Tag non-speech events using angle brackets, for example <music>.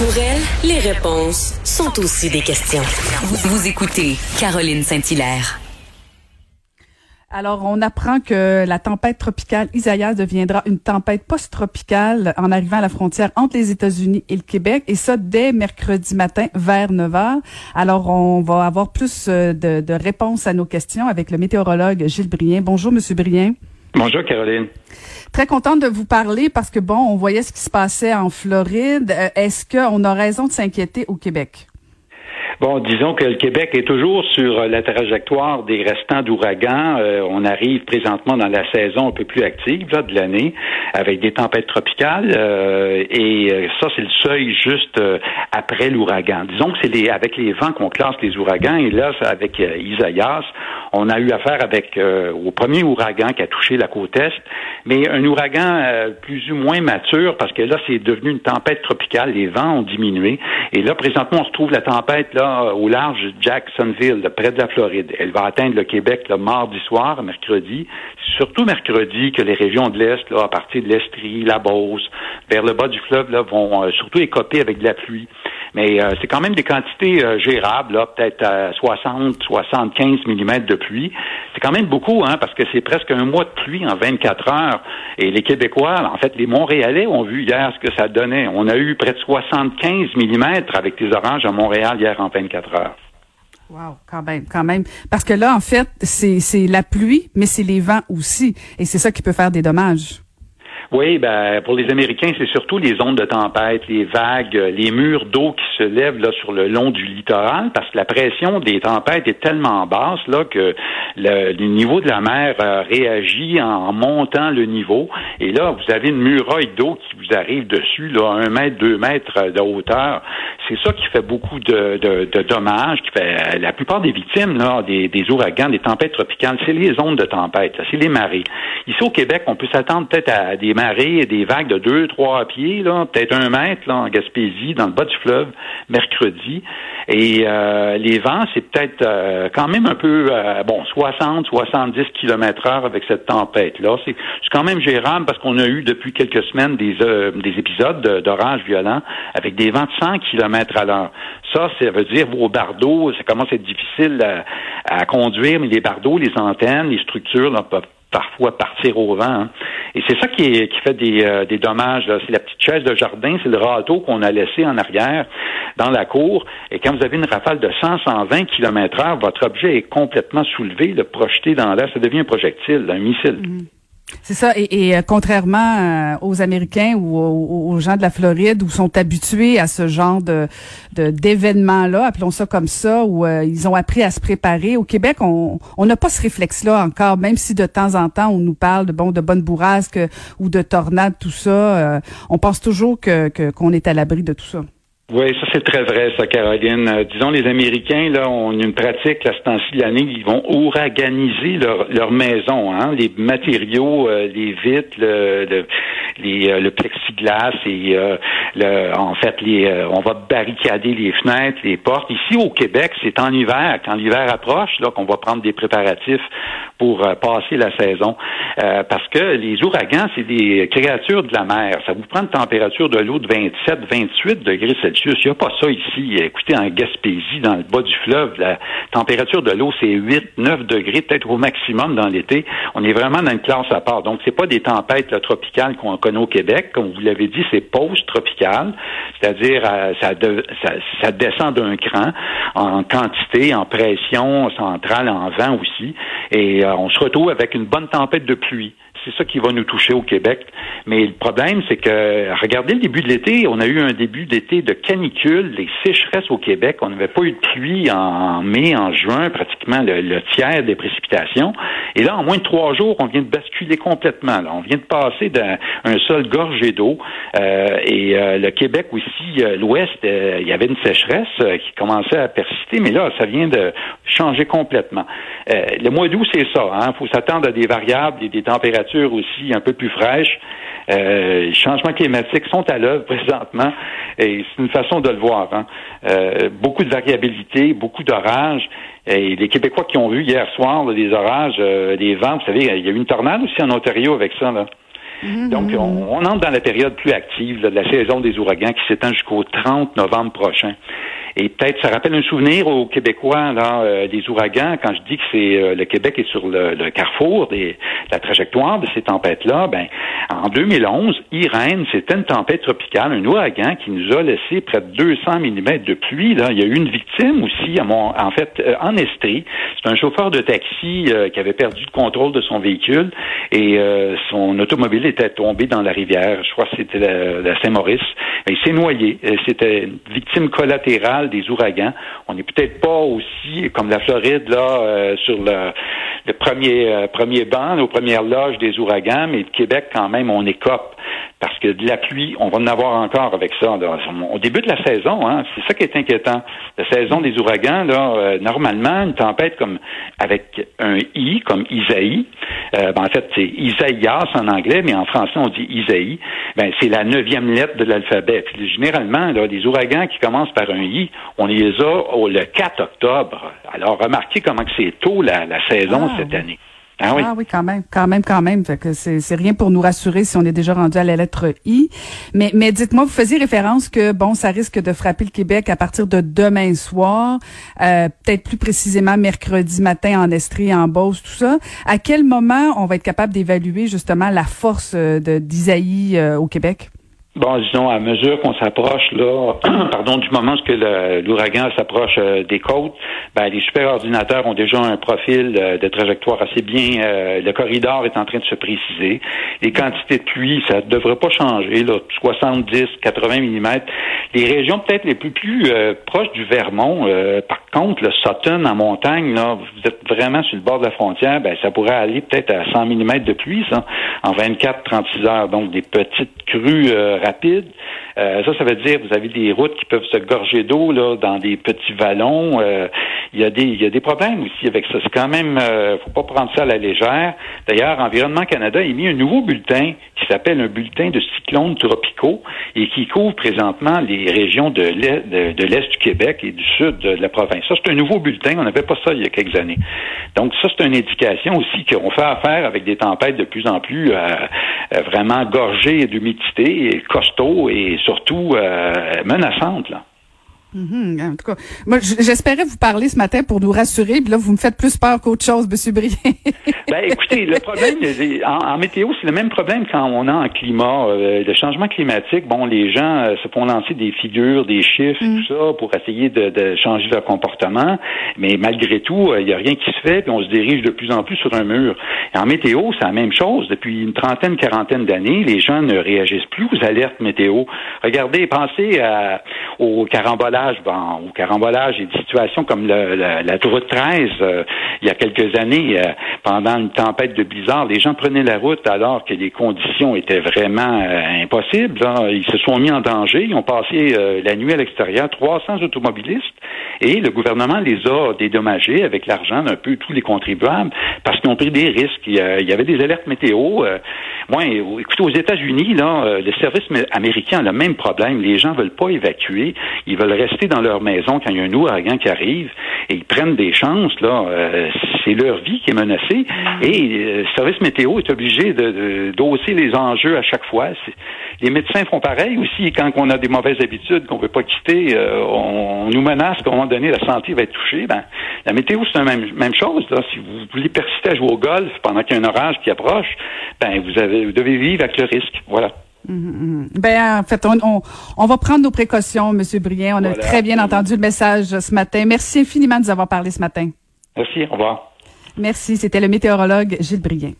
Pour elle, les réponses sont aussi des questions. Vous, écoutez Caroline Saint-Hilaire. Alors, on apprend que la tempête tropicale Isaias deviendra une tempête post-tropicale en arrivant à la frontière entre les États-Unis et le Québec, et ça dès mercredi matin vers 9 heures. Alors, on va avoir plus euh, de, de réponses à nos questions avec le météorologue Gilles Brien. Bonjour, Monsieur Brien. Bonjour, Caroline. Très contente de vous parler parce que, bon, on voyait ce qui se passait en Floride. Euh, est-ce qu'on a raison de s'inquiéter au Québec? Bon, disons que le Québec est toujours sur la trajectoire des restants d'ouragans. Euh, on arrive présentement dans la saison un peu plus active là, de l'année, avec des tempêtes tropicales. Euh, et euh, ça, c'est le seuil juste après l'ouragan. Disons que c'est les, avec les vents qu'on classe les ouragans. Et là, avec Isaias, on a eu affaire avec au premier ouragan qui a touché la côte est, mais un ouragan plus ou moins mature parce que là, c'est devenu une tempête tropicale. Les vents ont diminué. Et là, présentement, on se trouve la tempête là au large Jacksonville, près de la Floride. Elle va atteindre le Québec le mardi soir, mercredi. Surtout mercredi que les régions de l'Est, là, à partir de l'Estrie, la Beauce, vers le bas du fleuve, là, vont euh, surtout écoper avec de la pluie. Mais euh, c'est quand même des quantités euh, gérables, là, peut-être à 60, 75 mm de pluie. C'est quand même beaucoup, hein, parce que c'est presque un mois de pluie en 24 heures. Et les Québécois, en fait, les Montréalais ont vu hier ce que ça donnait. On a eu près de 75 mm avec des oranges à Montréal hier en 24 heures. Wow, quand même, quand même. Parce que là, en fait, c'est la pluie, mais c'est les vents aussi. Et c'est ça qui peut faire des dommages. Oui, ben pour les Américains, c'est surtout les ondes de tempête, les vagues, les murs d'eau qui se lèvent là sur le long du littoral, parce que la pression des tempêtes est tellement basse là que le, niveau de la mer euh, réagit en montant le niveau. Et là, vous avez une muraille d'eau qui vous arrive dessus, là, un mètre, deux mètres de hauteur. C'est ça qui fait beaucoup de, de, dommages, qui fait la plupart des victimes là, des, des ouragans, des tempêtes tropicales, c'est les ondes de tempête, c'est les marées. Ici au Québec, on peut s'attendre peut-être à des et des vagues de deux, trois pieds, là, peut-être un mètre en Gaspésie, dans le bas du fleuve, mercredi. Et euh, les vents, c'est peut-être euh, quand même un peu, euh, bon, 60, 70 km heure avec cette tempête-là. C'est quand même gérable parce qu'on a eu depuis quelques semaines des, des épisodes d'orage violents avec des vents de 100 km à l'heure. Ça, ça veut dire vos bardeaux, ça commence à être difficile à, conduire, mais les bardeaux, les antennes, les structures là, peuvent parfois partir au vent. Hein. Et c'est ça qui, fait des, euh, dommages. C'est la petite chaise de jardin, c'est le râteau qu'on a laissé en arrière dans la cour. Et quand vous avez une rafale de 100, 120 km heure, votre objet est complètement soulevé, le projeté dans l'air. Ça devient un projectile, un missile. Mm-hmm. C'est ça. Et, euh, contrairement euh, aux Américains ou aux, gens de la Floride, où sont habitués à ce genre de d'événements-là, appelons ça comme ça, où euh, ils ont appris à se préparer. Au Québec, on n'a pas ce réflexe-là encore, même si de temps en temps on nous parle de bon de bonnes bourrasques ou de tornades, tout ça. on pense toujours que qu'on est à l'abri de tout ça. Oui, ça c'est très vrai, ça, Caroline. Euh, disons, les Américains, là, ont une pratique, là, ce de l'année, ils vont ouraganiser leur, leur maison, hein, les matériaux, euh, les vitres, le, le, les, euh, le plexiglas et le, en fait, les, on va barricader les fenêtres, les portes. Ici au Québec, c'est en hiver, quand l'hiver approche, là, qu'on va prendre des préparatifs pour passer la saison, parce que les ouragans, c'est des créatures de la mer. Ça vous prend une température de l'eau de 27, 28 degrés Celsius il n'y a pas ça ici. Écoutez, en Gaspésie, dans le bas du fleuve, la température de l'eau, c'est 8, 9 degrés, peut-être au maximum dans l'été. On est vraiment dans une classe à part. Donc, c'est pas des tempêtes tropicales qu'on connaît au Québec. Comme vous l'avez dit, c'est post-tropical. C'est-à-dire, euh, ça, descend d'un cran en quantité, en pression centrale, en vent aussi. Et euh, on se retrouve avec une bonne tempête de pluie. C'est ça qui va nous toucher au Québec. Mais le problème, c'est que, regardez le début de l'été, on a eu un début d'été de canicule, les sécheresses au Québec. On n'avait pas eu de pluie en mai, en juin, pratiquement le, tiers des précipitations. Et là, en moins de trois jours, on vient de basculer complètement. On vient de passer d'un sol gorgé d'eau. Euh, et euh, le Québec aussi, euh, l'Ouest, il y avait une sécheresse qui commençait à persister, mais là, ça vient de changer complètement. le mois d'août, c'est ça. Il hein? faut s'attendre à des variables et des températures aussi un peu plus fraîche. Euh, les changements climatiques sont à l'œuvre <laughs> présentement et c'est une façon de le voir. Hein. Euh, beaucoup de variabilité, beaucoup d'orages. Et les Québécois qui ont vu hier soir des orages, euh, des vents, vous savez, il y a eu une tornade aussi en Ontario avec ça. Là. Mhm, Donc, on, on, entre dans la période plus active de la saison des ouragans qui s'étend jusqu'au 30 novembre prochain. Et peut-être ça rappelle un souvenir aux Québécois là, euh, des ouragans quand je dis que c'est euh, le Québec est sur le, carrefour des la trajectoire de ces tempêtes-là. Ben en 2011, Irène, c'était une tempête tropicale, un ouragan qui nous a laissé près de 200 mm de pluie. Là, il y a eu une victime aussi, en fait, euh, en Estrie. C'est un chauffeur de taxi qui avait perdu le contrôle de son véhicule et son automobile était tombé dans la rivière. Je crois que c'était la, Saint-Maurice. Il s'est noyé. C'était une victime collatérale des ouragans. On n'est peut-être pas aussi comme la Floride là euh, sur le, premier euh, premier banc, aux premières loges des ouragans, mais le Québec quand même on écope parce que de la pluie, on va en avoir encore avec ça. Au début de la saison, hein, c'est ça qui est inquiétant. La saison des ouragans, là, euh, normalement, une tempête comme avec un I, comme Isaïe, ben, en fait, c'est Isaïas en anglais, mais en français, on dit Isaïe, ben, c'est la neuvième lettre de l'alphabet. Généralement, là, les ouragans qui commencent par un I, on les a le 4 octobre. Alors, remarquez comment c'est tôt la, saison ah, cette année. Ah oui. ah oui, quand même, quand même, quand même. Fait que c'est rien pour nous rassurer si on est déjà rendu à la lettre I. Mais, mais dites-moi, vous faisiez référence que bon, ça risque de frapper le Québec à partir de demain soir, euh, peut-être plus précisément mercredi matin en Estrie, en Beauce, tout ça. À quel moment on va être capable d'évaluer justement la force euh, de d'Isaïe euh, au Québec? Bon, disons, à mesure qu'on s'approche, là, <clears throat> pardon, du moment où l'ouragan s'approche euh, des côtes, ben, les superordinateurs ont déjà un profil euh, de trajectoire assez bien. Euh, le corridor est en train de se préciser. Les quantités de pluie, ça ne devrait pas changer, là, 70, 80 mm. Les régions peut-être les plus proches du Vermont, par contre, le Sutton en montagne, là, vous êtes vraiment sur le bord de la frontière, ben, ça pourrait aller peut-être à 100 mm de pluie, ça, en 24-36 heures. Donc, des petites crues rapide. Euh, ça, ça veut dire vous avez des routes qui peuvent se gorger d'eau là dans des petits vallons. Euh, il y a des y a des problèmes aussi avec ça. C'est quand même euh, faut pas prendre ça à la légère. D'ailleurs, Environnement Canada a émis un nouveau bulletin s'appelle un bulletin de cyclones tropicaux et qui couvre présentement les régions de l'est du Québec et du sud de la province. Ça, c'est un nouveau bulletin. On n'avait pas ça il y a quelques années. Donc ça, c'est une indication aussi qu'on fait affaire avec des tempêtes de plus en plus vraiment gorgées d'humidité et costaud et surtout euh, menaçante. Là. Mm-hmm. En tout cas, moi, j'espérais vous parler ce matin pour nous rassurer, puis là, vous me faites plus peur qu'autre chose, M. Brien. <laughs> ben, écoutez, le problème, en, météo, c'est le même problème quand on a en climat. Euh, le changement climatique, bon, les gens euh, se font lancer des figures, des chiffres, mm. tout ça, pour essayer de, changer leur comportement, mais malgré tout, il n'y a rien qui se fait, puis on se dirige de plus en plus sur un mur. Et en météo, c'est la même chose. Depuis une trentaine, quarantaine d'années, les gens ne réagissent plus aux alertes météo. Regardez, pensez à, au bon, au carambolage et des situations comme la, route 13, euh, il y a quelques années, euh, pendant une tempête de blizzard, les gens prenaient la route alors que les conditions étaient vraiment euh, impossibles. Ils se sont mis en danger, ils ont passé la nuit à l'extérieur, 300 automobilistes, et le gouvernement les a dédommagés avec l'argent d'un peu tous les contribuables parce qu'ils ont pris des risques. Il y avait des alertes météo. Moi, écoutez, aux États-Unis, là, le service américain a le même problème. Les gens veulent pas évacuer, ils veulent rester rester dans leur maison quand il y a un ouragan qui arrive et ils prennent des chances, là, euh, c'est leur vie qui est menacée. Mm. Et euh, le service météo est obligé de, les enjeux à chaque fois. Les médecins font pareil aussi quand on a des mauvaises habitudes qu'on ne veut pas quitter, euh, on, nous menace qu'à un moment donné, la santé va être touchée. Ben, la météo, c'est la même, même chose. Là. Si vous voulez persister à jouer au golf pendant qu'il y a un orage qui approche, ben, vous, avez, vous devez vivre avec le risque. Voilà. Mm-hmm. Ben, en fait, on, on, va prendre nos précautions, Monsieur Brien. On a très bien entendu le message ce matin. Merci infiniment de nous avoir parlé ce matin. Merci, au revoir. Merci. C'était le météorologue Gilles Brien.